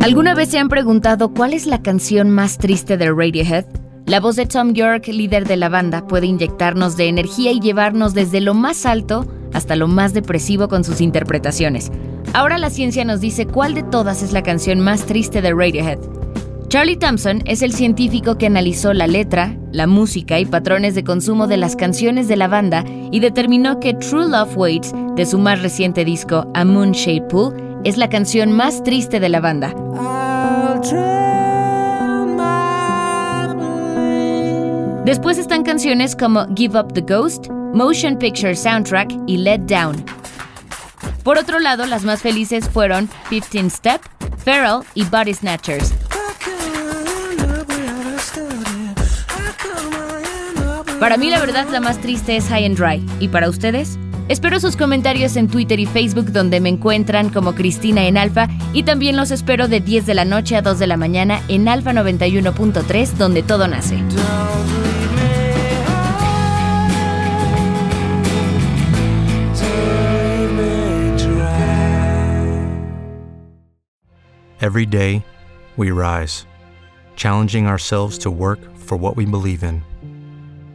¿Alguna vez se han preguntado cuál es la canción más triste de Radiohead? La voz de Tom York, líder de la banda, puede inyectarnos de energía y llevarnos desde lo más alto hasta lo más depresivo con sus interpretaciones. Ahora la ciencia nos dice cuál de todas es la canción más triste de Radiohead. Charlie Thompson es el científico que analizó la letra, la música y patrones de consumo de las canciones de la banda y determinó que True Love Waits, de su más reciente disco A Moonshade Pool, es la canción más triste de la banda. Después están canciones como Give Up the Ghost, Motion Picture Soundtrack y Let Down. Por otro lado, las más felices fueron 15 Step, Feral y Body Snatchers. Para mí la verdad la más triste es High and Dry. ¿Y para ustedes? Espero sus comentarios en Twitter y Facebook donde me encuentran como Cristina en Alfa y también los espero de 10 de la noche a 2 de la mañana en Alfa 91.3 donde todo nace. Every day, we rise, challenging ourselves to work for what we believe in.